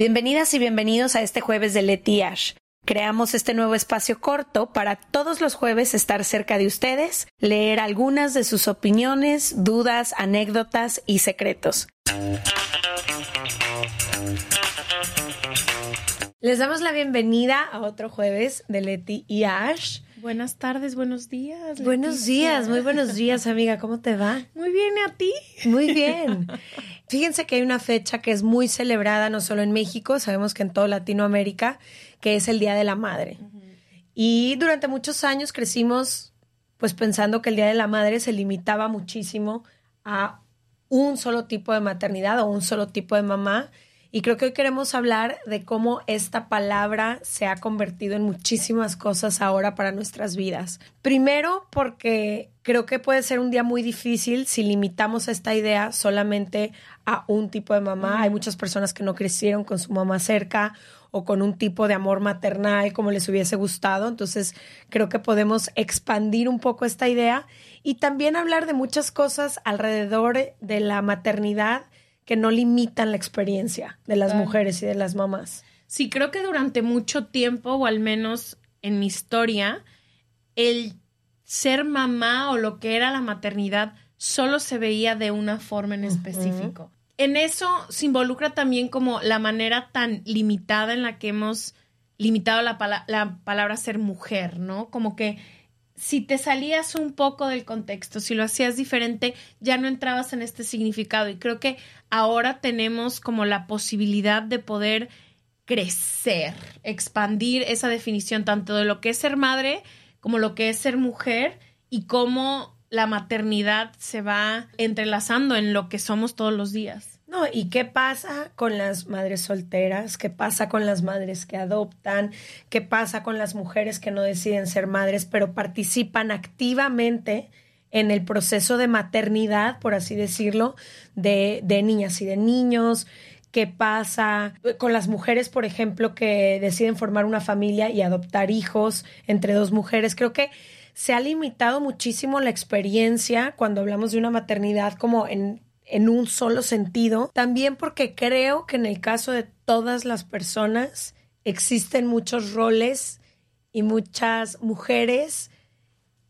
Bienvenidas y bienvenidos a este jueves de Leti Ash. Creamos este nuevo espacio corto para todos los jueves estar cerca de ustedes, leer algunas de sus opiniones, dudas, anécdotas y secretos. Les damos la bienvenida a otro jueves de Leti y Ash. Buenas tardes, buenos días. Buenos días, muy buenos días, amiga. ¿Cómo te va? Muy bien, ¿y a ti? Muy bien. Fíjense que hay una fecha que es muy celebrada no solo en México, sabemos que en toda Latinoamérica, que es el Día de la Madre. Y durante muchos años crecimos pues pensando que el Día de la Madre se limitaba muchísimo a un solo tipo de maternidad o un solo tipo de mamá. Y creo que hoy queremos hablar de cómo esta palabra se ha convertido en muchísimas cosas ahora para nuestras vidas. Primero, porque creo que puede ser un día muy difícil si limitamos esta idea solamente a un tipo de mamá. Hay muchas personas que no crecieron con su mamá cerca o con un tipo de amor maternal como les hubiese gustado. Entonces, creo que podemos expandir un poco esta idea y también hablar de muchas cosas alrededor de la maternidad que no limitan la experiencia de las mujeres y de las mamás. Sí, creo que durante mucho tiempo, o al menos en mi historia, el ser mamá o lo que era la maternidad solo se veía de una forma en específico. En eso se involucra también como la manera tan limitada en la que hemos limitado la, la palabra ser mujer, ¿no? Como que si te salías un poco del contexto, si lo hacías diferente, ya no entrabas en este significado. Y creo que ahora tenemos como la posibilidad de poder crecer, expandir esa definición tanto de lo que es ser madre como lo que es ser mujer y cómo la maternidad se va entrelazando en lo que somos todos los días. No, ¿y qué pasa con las madres solteras? ¿Qué pasa con las madres que adoptan? ¿Qué pasa con las mujeres que no deciden ser madres, pero participan activamente en el proceso de maternidad, por así decirlo, de, de niñas y de niños? qué pasa con las mujeres, por ejemplo, que deciden formar una familia y adoptar hijos entre dos mujeres. Creo que se ha limitado muchísimo la experiencia cuando hablamos de una maternidad como en, en un solo sentido. También porque creo que en el caso de todas las personas existen muchos roles y muchas mujeres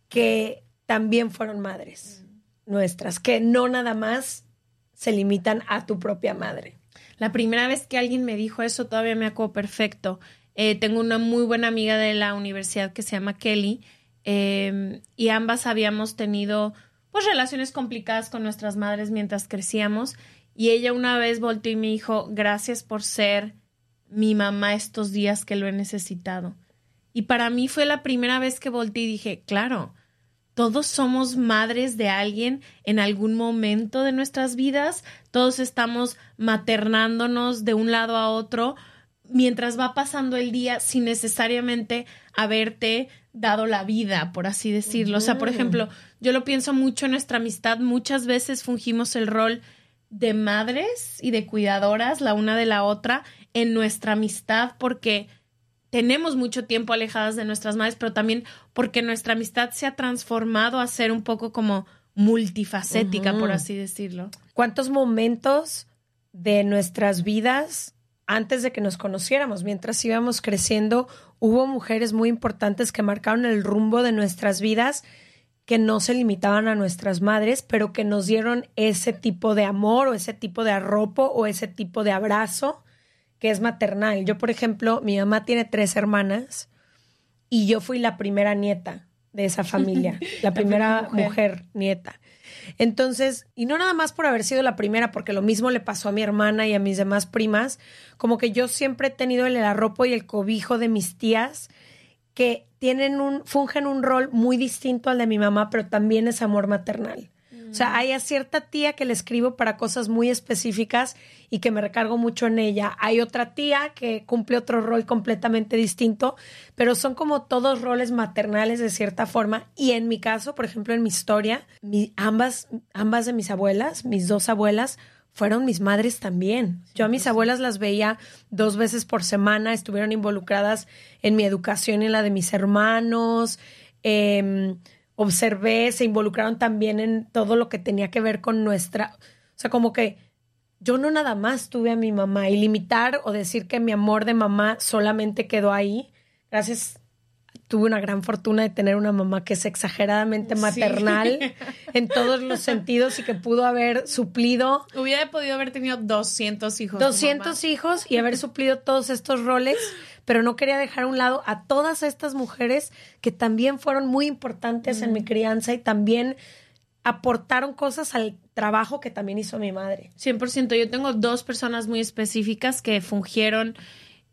que también fueron madres nuestras, que no nada más se limitan a tu propia madre. La primera vez que alguien me dijo eso todavía me acuerdo perfecto. Eh, tengo una muy buena amiga de la universidad que se llama Kelly em, y ambas habíamos tenido pues relaciones complicadas con nuestras madres mientras crecíamos y ella una vez volteó y me dijo gracias por ser mi mamá estos días que lo he necesitado. Y para mí fue la primera vez que volteé y dije, claro, todos somos madres de alguien en algún momento de nuestras vidas, todos estamos maternándonos de un lado a otro mientras va pasando el día sin necesariamente haberte dado la vida, por así decirlo. O sea, por ejemplo, yo lo pienso mucho en nuestra amistad, muchas veces fungimos el rol de madres y de cuidadoras la una de la otra en nuestra amistad porque tenemos mucho tiempo alejadas de nuestras madres, pero también porque nuestra amistad se ha transformado a ser un poco como multifacética, por así decirlo. ¿Cuántos momentos de nuestras vidas antes de que nos conociéramos, mientras íbamos creciendo, hubo mujeres muy importantes que marcaron el rumbo de nuestras vidas, que no se limitaban a nuestras madres, pero que nos dieron ese tipo de amor o ese tipo de arropo o ese tipo de abrazo que es maternal. Yo, por ejemplo, mi mamá tiene tres hermanas y yo fui la primera nieta de esa familia, la, primera, mujer. nieta. Entonces, y no nada más por haber sido la primera, porque lo mismo le pasó a mi hermana y a mis demás primas, como que yo siempre he tenido el arropo y el cobijo de mis tías que tienen un, fungen un rol muy distinto al de mi mamá, pero también es amor maternal. O sea, hay a cierta tía que le escribo para cosas muy específicas y que me recargo mucho en ella. Hay otra tía que cumple otro rol completamente distinto, pero son como todos roles maternales de cierta forma. Y en mi caso, por ejemplo, en mi historia, ambas, ambas de mis abuelas, mis dos abuelas, fueron mis madres también. Yo a mis abuelas las veía dos veces por semana, estuvieron involucradas en mi educación y en la de mis hermanos. Eh, observé, se involucraron también en todo lo que tenía que ver con nuestra, o sea, como que yo no nada más tuve a mi mamá y limitar o decir que mi amor de mamá solamente quedó ahí. Gracias tuve una gran fortuna de tener una mamá que es exageradamente maternal en todos los sentidos y que pudo haber suplido. Hubiera podido haber tenido 200 hijos. 200 hijos y haber suplido todos estos roles, pero no quería dejar a un lado a todas estas mujeres que también fueron muy importantes en mi crianza y también aportaron cosas al trabajo que también hizo mi madre. 100%. Yo tengo dos personas muy específicas que fungieron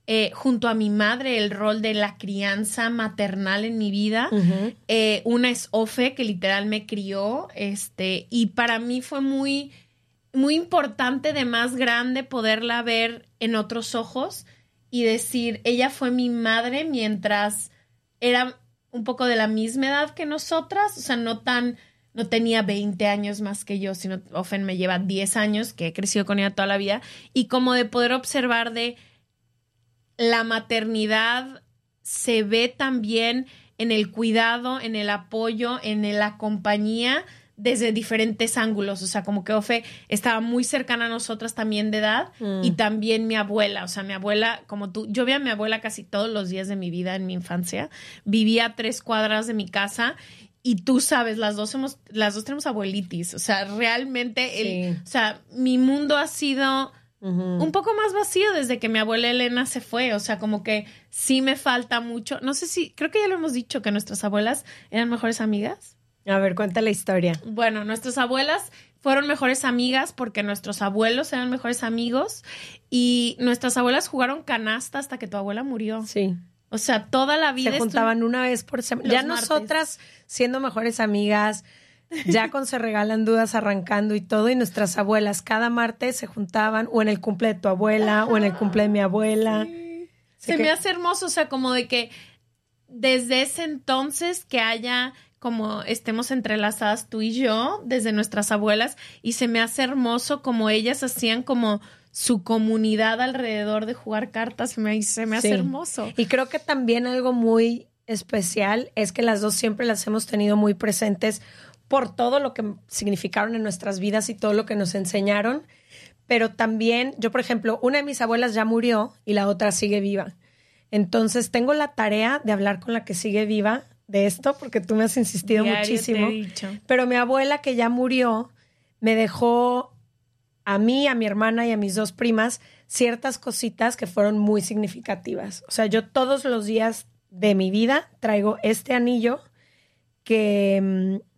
eh, junto a mi madre el rol de la crianza maternal en mi vida. Eh, una es Ofe, que literal me crió, este, y para mí fue muy, muy importante de más grande poderla ver en otros ojos y decir, ella fue mi madre mientras era un poco de la misma edad que nosotras, o sea, no tan, no tenía 20 años más que yo, sino Ofen me lleva 10 años, que he crecido con ella toda la vida, y como de poder observar de la maternidad se ve también en el cuidado, en el apoyo, en la compañía desde diferentes ángulos, o sea, como que Ofe estaba muy cercana a nosotras también de edad mm. y también mi abuela, o sea, mi abuela, como tú, yo vi a mi abuela casi todos los días de mi vida en mi infancia, vivía a tres cuadras de mi casa y tú sabes, las dos hemos, las dos tenemos abuelitis, o sea, realmente, el, o sea, mi mundo ha sido un poco más vacío desde que mi abuela Elena se fue. O sea, como que sí me falta mucho. No sé si, creo que ya lo hemos dicho, que nuestras abuelas eran mejores amigas. A ver, cuenta la historia. Bueno, nuestras abuelas fueron mejores amigas porque nuestros abuelos eran mejores amigos y nuestras abuelas jugaron canasta hasta que tu abuela murió. Sí. O sea, toda la vida. Se juntaban una vez por semana. Ya nosotras siendo mejores amigas, ya con se regalan dudas arrancando y todo, y nuestras abuelas cada martes se juntaban o en el cumple de tu abuela o en el cumple de mi abuela. Se me hace hermoso, o sea, como de que desde ese entonces que haya como estemos entrelazadas tú y yo desde nuestras abuelas y se me hace hermoso como ellas hacían como su comunidad alrededor de jugar cartas, se me, se me hace hermoso. Y creo que también algo muy especial es que las dos siempre las hemos tenido muy presentes por todo lo que significaron en nuestras vidas y todo lo que nos enseñaron, pero también yo, por ejemplo, una de mis abuelas ya murió y la otra sigue viva. Entonces tengo la tarea de hablar con la que sigue viva de esto porque tú me has insistido muchísimo. Pero mi abuela que ya murió me dejó a mí, a mi hermana y a mis dos primas ciertas cositas que fueron muy significativas. O sea, yo todos los días de mi vida traigo este anillo que mm,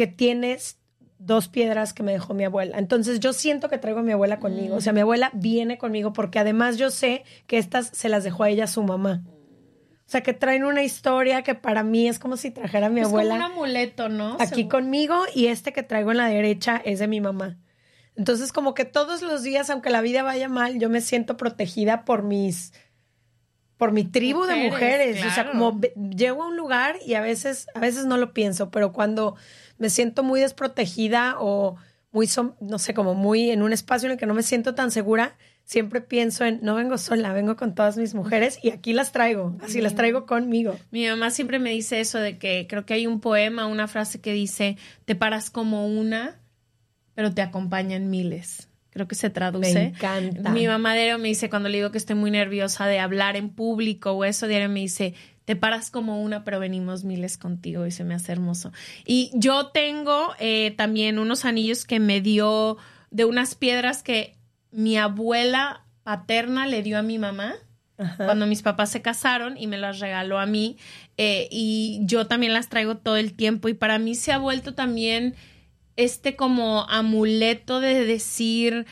que tienes dos piedras que me dejó mi abuela. Entonces yo siento que traigo a mi abuela conmigo. O sea, mi abuela viene conmigo porque además yo sé que estas se las dejó a ella su mamá. O sea, que traen una historia que para mí es como si trajera a mi abuela. Como un amuleto, ¿no? Aquí conmigo y este que traigo en la derecha es de mi mamá. Entonces, como que todos los días, aunque la vida vaya mal, yo me siento protegida por mis por mi tribu de mujeres. O sea, como llego a un lugar y a veces, a veces no lo pienso, pero cuando me siento muy desprotegida o muy, no sé, como muy en un espacio en el que no me siento tan segura, siempre pienso en, no vengo sola, vengo con todas mis mujeres y aquí las traigo, así las traigo conmigo. Mi mamá siempre me dice eso de que creo que hay un poema, una frase que dice, te paras como una, pero te acompañan miles creo que se traduce. Me encanta. Mi mamá diario me dice, cuando le digo que estoy muy nerviosa de hablar en público o eso, diario me dice, te paras como una, pero venimos miles contigo y se me hace hermoso. Y yo tengo eh, también unos anillos que me dio de unas piedras que mi abuela paterna le dio a mi mamá. Cuando mis papás se casaron y me las regaló a mí, eh, y yo también las traigo todo el tiempo, y para mí se ha vuelto también este como amuleto de decir,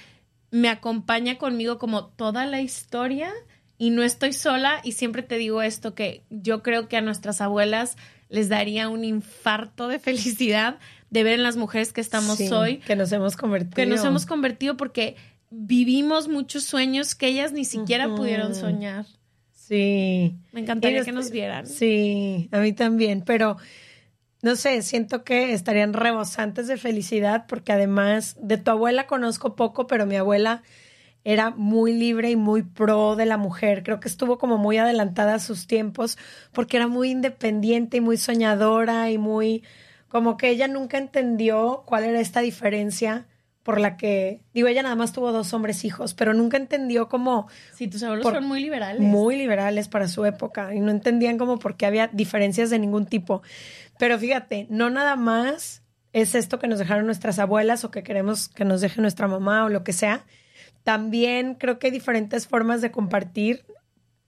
me acompaña conmigo como toda la historia y no estoy sola y siempre te digo esto que yo creo que a nuestras abuelas les daría un infarto de felicidad de ver en las mujeres que estamos hoy. Que nos hemos convertido. Que nos hemos convertido porque vivimos muchos sueños que ellas ni siquiera pudieron soñar. Sí. Me encantaría que nos vieran. Sí, a mí también, pero no sé, siento que estarían rebosantes de felicidad porque además de tu abuela conozco poco, pero mi abuela era muy libre y muy pro de la mujer. Creo que estuvo como muy adelantada a sus tiempos porque era muy independiente y muy soñadora y muy como que ella nunca entendió cuál era esta diferencia por la que, digo, ella nada más tuvo dos hombres hijos, pero nunca entendió cómo... Sí, tus abuelos fueron muy liberales. Muy liberales para su época y no entendían como por qué había diferencias de ningún tipo. Pero fíjate, no nada más es esto que nos dejaron nuestras abuelas o que queremos que nos deje nuestra mamá o lo que sea. También creo que hay diferentes formas de compartir.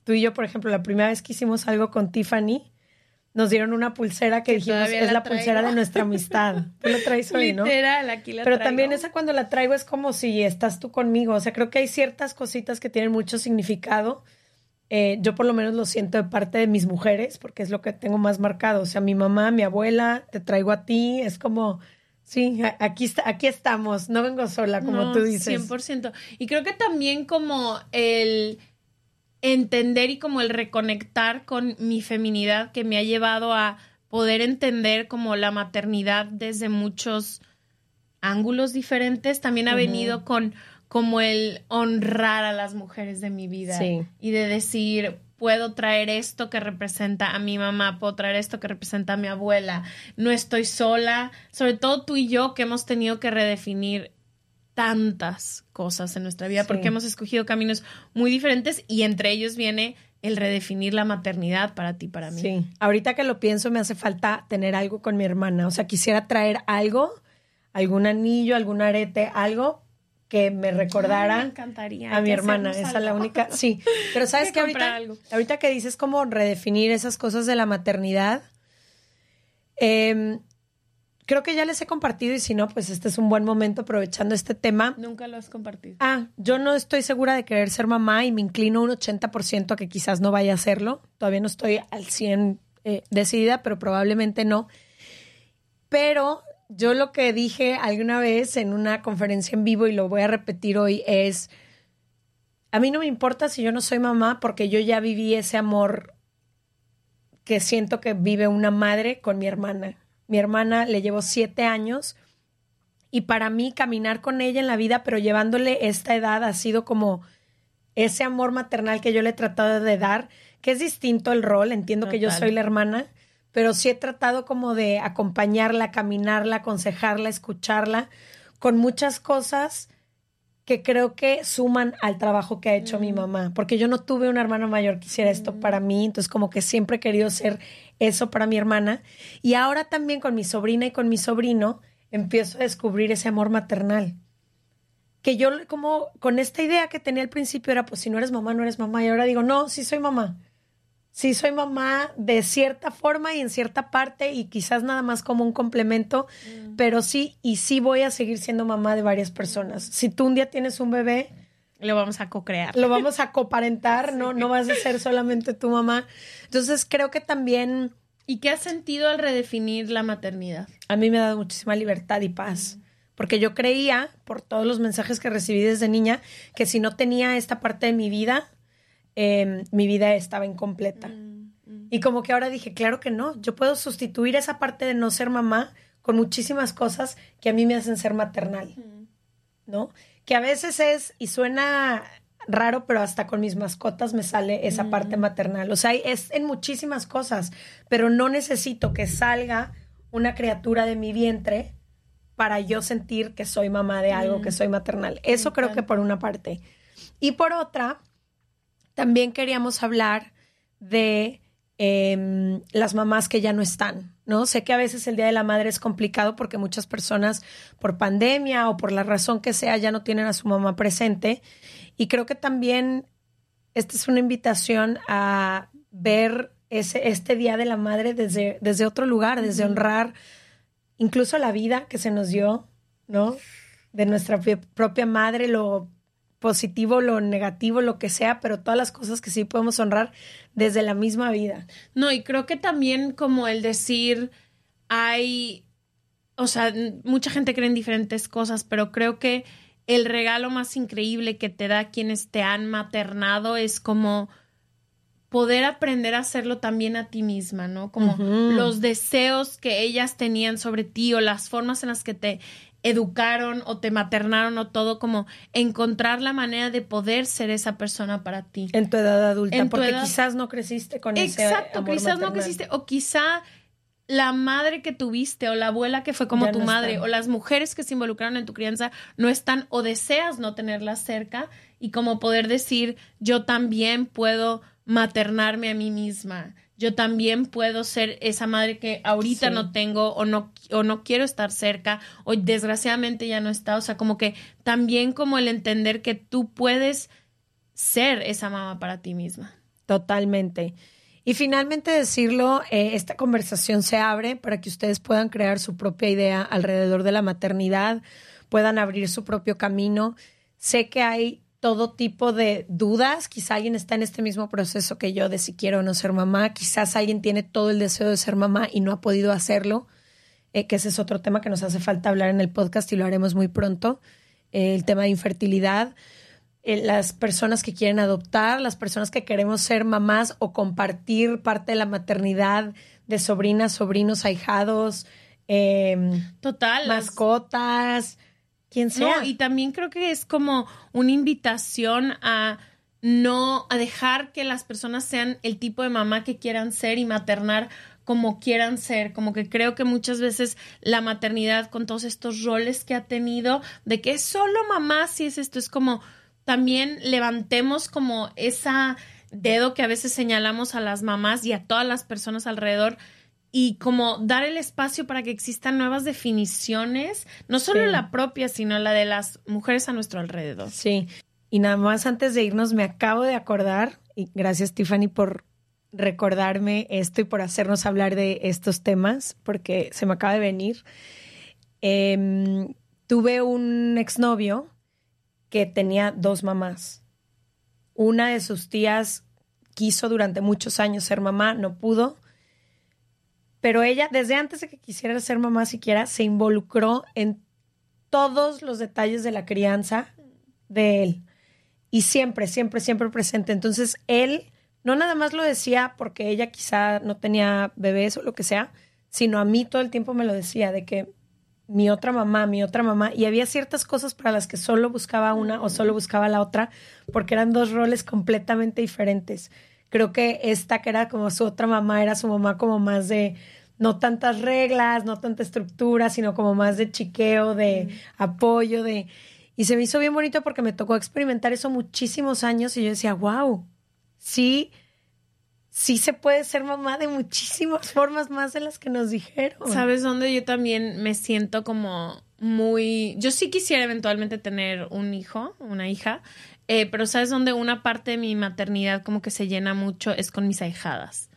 Tú y yo, por ejemplo, la primera vez que hicimos algo con Tiffany, nos dieron una pulsera que, dijimos es la, pulsera de nuestra amistad. Tú la traes hoy, ¿no? Literal, aquí la Pero también esa cuando la traigo es como si estás tú conmigo. O sea, creo que hay ciertas cositas que tienen mucho significado. Eh, yo por lo menos lo siento de parte de mis mujeres, porque es lo que tengo más marcado. O sea, mi mamá, mi abuela, te traigo a ti. Es como, sí, aquí, está, aquí estamos. No vengo sola, como tú dices. 100%. Y creo que también como el entender y como el reconectar con mi feminidad que me ha llevado a poder entender como la maternidad desde muchos ángulos diferentes, también ha venido con como el honrar a las mujeres de mi vida y de decir, puedo traer esto que representa a mi mamá, puedo traer esto que representa a mi abuela, no estoy sola, sobre todo tú y yo que hemos tenido que redefinir tantas cosas en nuestra vida porque hemos escogido caminos muy diferentes y entre ellos viene el redefinir la maternidad para ti, para mí. Sí, ahorita que lo pienso me hace falta tener algo con mi hermana, o sea, quisiera traer algo, algún anillo, algún arete, algo que me recordara encantaría. a mi hermana, esa es la única, sí, pero sabes que, ahorita, ahorita que dices cómo redefinir esas cosas de la maternidad, eh, creo que ya les he compartido y si no, pues este es un buen momento aprovechando este tema. Nunca lo has compartido. Ah, yo no estoy segura de querer ser mamá y me inclino un 80% a que quizás no vaya a hacerlo. Todavía no estoy al 100 eh, decidida, pero probablemente no. Pero yo lo que dije alguna vez en una conferencia en vivo y lo voy a repetir hoy es, a mí no me importa si yo no soy mamá porque yo ya viví ese amor que siento que vive una madre con mi hermana. Mi hermana le llevo siete años y para mí caminar con ella en la vida, pero llevándole esta edad ha sido como ese amor maternal que yo le he tratado de dar, que es distinto el rol, entiendo que yo soy la hermana, pero sí he tratado como de acompañarla, caminarla, aconsejarla, escucharla, con muchas cosas que creo que suman al trabajo que ha hecho mi mamá, porque yo no tuve una hermana mayor que hiciera esto para mí, entonces como que siempre he querido ser eso para mi hermana. Y ahora también con mi sobrina y con mi sobrino empiezo a descubrir ese amor maternal. Que yo como con esta idea que tenía al principio era, pues si no eres mamá, no eres mamá. Y ahora digo, no, sí soy mamá sí soy mamá de cierta forma y en cierta parte y quizás nada más como un complemento, mm. pero sí, y sí voy a seguir siendo mamá de varias personas. Si tú un día tienes un bebé, lo vamos a co-crear. Lo vamos a coparentar, no, no vas a ser solamente tu mamá. Entonces creo que también... ¿Y qué has sentido al redefinir la maternidad? A mí me ha dado muchísima libertad y paz. Porque yo creía, por todos los mensajes que recibí desde niña, que si no tenía esta parte de mi vida, Em, mi vida estaba incompleta. Mm, mm. Y como que ahora dije, claro que no, yo puedo sustituir esa parte de no ser mamá con muchísimas cosas que a mí me hacen ser maternal, mm. ¿no? Que a veces es, y suena raro, pero hasta con mis mascotas me sale esa parte maternal. O sea, es en muchísimas cosas, pero no necesito que salga una criatura de mi vientre para yo sentir que soy mamá de algo, que soy maternal. Eso creo que por una parte. Y por otra, también queríamos hablar de em, las mamás que ya no están, ¿no? Sé que a veces el Día de la Madre es complicado porque muchas personas por pandemia o por la razón que sea ya no tienen a su mamá presente y creo que también esta es una invitación a ver ese, este Día de la Madre desde, desde otro lugar, desde honrar incluso la vida que se nos dio, ¿no? De nuestra propia madre, lo positivo, lo negativo, lo que sea, pero todas las cosas que sí podemos honrar desde la misma vida. No, y creo que también como el decir, hay, o sea, mucha gente cree en diferentes cosas, pero creo que el regalo más increíble que te da quienes te han maternado es como poder aprender a hacerlo también a ti misma, ¿no? Como los deseos que ellas tenían sobre ti o las formas en las que te educaron o te maternaron o todo, como encontrar la manera de poder ser esa persona para ti. En tu edad adulta, porque quizás no creciste con ese Exacto, quizás no creciste o quizá la madre que tuviste o la abuela que fue como Ya tu no madre están. o las mujeres que se involucraron en tu crianza no están o deseas no tenerlas cerca y como poder decir yo también puedo maternarme a mí misma. Yo también puedo ser esa madre que ahorita Sí. no tengo o no o no quiero estar cerca o desgraciadamente ya no está, o sea, como que también como el entender que tú puedes ser esa mamá para ti misma. Totalmente. Y finalmente decirlo, eh, esta conversación se abre para que ustedes puedan crear su propia idea alrededor de la maternidad, puedan abrir su propio camino. Sé que hay todo tipo de dudas, quizá alguien está en este mismo proceso que yo de si quiero o no ser mamá, quizás alguien tiene todo el deseo de ser mamá y no ha podido hacerlo, eh, que ese es otro tema que nos hace falta hablar en el podcast y lo haremos muy pronto, eh, el tema de infertilidad eh, las personas que quieren adoptar, las personas que queremos ser mamás o compartir parte de la maternidad de sobrinas, sobrinos, ahijados, eh, Total. mascotas, quien sea. No, y también creo que es como una invitación a no a dejar que las personas sean el tipo de mamá que quieran ser y maternar como quieran ser, como que creo que muchas veces la maternidad con todos estos roles que ha tenido de que es solo mamá si es esto es como también levantemos como esa dedo que a veces señalamos a las mamás y a todas las personas alrededor y como dar el espacio para que existan nuevas definiciones, no solo Sí. la propia, sino la de las mujeres a nuestro alrededor. Sí. Y nada más antes de irnos, me acabo de acordar, y gracias Tiffany por recordarme esto y por hacernos hablar de estos temas, porque se me acaba de venir. Em, tuve un exnovio que tenía dos mamás. Una de sus tías quiso durante muchos años ser mamá, no pudo. Pero ella, desde antes de que quisiera ser mamá siquiera, se involucró en todos los detalles de la crianza de él. Y siempre, siempre, siempre presente. Entonces, él no nada más lo decía porque ella quizá no tenía bebés o lo que sea, sino a mí todo el tiempo me lo decía, de que mi otra mamá, mi otra mamá, y había ciertas cosas para las que solo buscaba una o solo buscaba la otra, porque eran dos roles completamente diferentes. Creo que esta que era como su otra mamá, era su mamá como más de no tantas reglas, no tanta estructura, sino como más de chiqueo, de apoyo, de... Y se me hizo bien bonito porque me tocó experimentar eso muchísimos años y yo decía, wow, sí, sí se puede ser mamá de muchísimas formas más de las que nos dijeron. ¿Sabes dónde yo también me siento como muy... Yo sí quisiera eventualmente tener un hijo, una hija, eh, pero ¿sabes dónde una parte de mi maternidad como que se llena mucho es con mis ahijadas?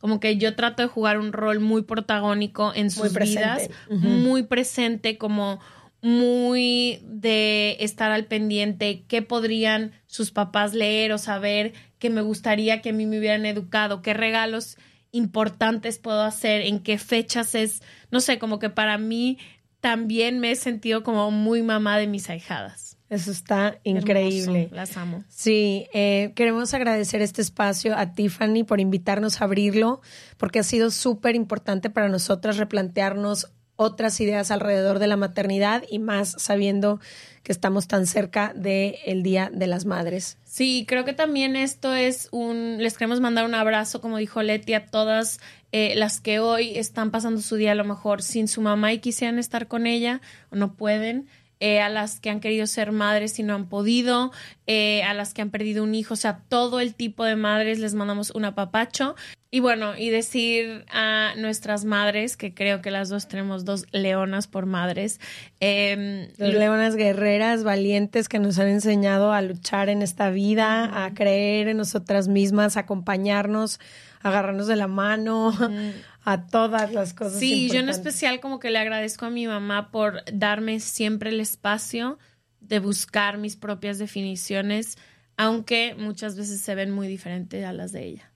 Como que yo trato de jugar un rol muy protagónico en sus vidas, muy presente, como muy de estar al pendiente, qué podrían sus papás leer o saber, que me gustaría que a mí me hubieran educado, qué regalos importantes puedo hacer, en qué fechas es, no sé, como que para mí también me he sentido como muy mamá de mis ahijadas. Eso está increíble. Hermoso, las amo. Sí, eh, queremos agradecer este espacio a Tiffany por invitarnos a abrirlo, porque ha sido súper importante para nosotras replantearnos otras ideas alrededor de la maternidad y más sabiendo que estamos tan cerca del Día de las Madres. Sí, creo que también esto es un, les queremos mandar un abrazo, como dijo Leti, a todas eh, las que hoy están pasando su día a lo mejor sin su mamá y quisieran estar con ella o no pueden. Eh, a las que han querido ser madres y no han podido, eh, a las que han perdido un hijo, o sea, todo el tipo de madres les mandamos un apapacho. Y bueno, y decir a nuestras madres, que creo que las dos tenemos dos leonas por madres, eh, Dos leonas guerreras, valientes que nos han enseñado a luchar en esta vida, a creer en nosotras mismas, a acompañarnos, a agarrarnos de la mano, a todas las cosas. Sí, yo en especial como que le agradezco a mi mamá por darme siempre el espacio de buscar mis propias definiciones, aunque muchas veces se ven muy diferentes a las de ella.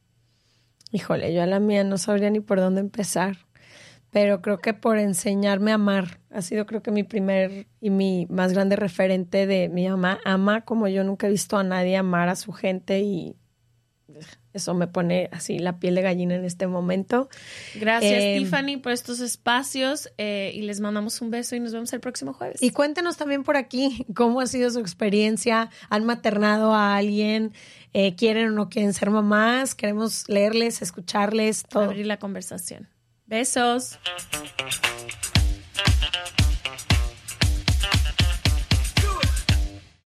Híjole, yo a la mía no sabría ni por dónde empezar, pero creo que por enseñarme a amar ha sido creo que mi primer y mi más grande referente de mi mamá ama como yo nunca he visto a nadie amar a su gente y eso me pone así la piel de gallina en este momento. Gracias, Eh, Tiffany, por estos espacios eh, y les mandamos un beso y nos vemos el próximo jueves. Y cuéntenos también por aquí cómo ha sido su experiencia. ¿Han maternado a alguien? Eh, ¿Quieren o no quieren ser mamás? Queremos leerles, escucharles, todo. abrir la conversación. Besos.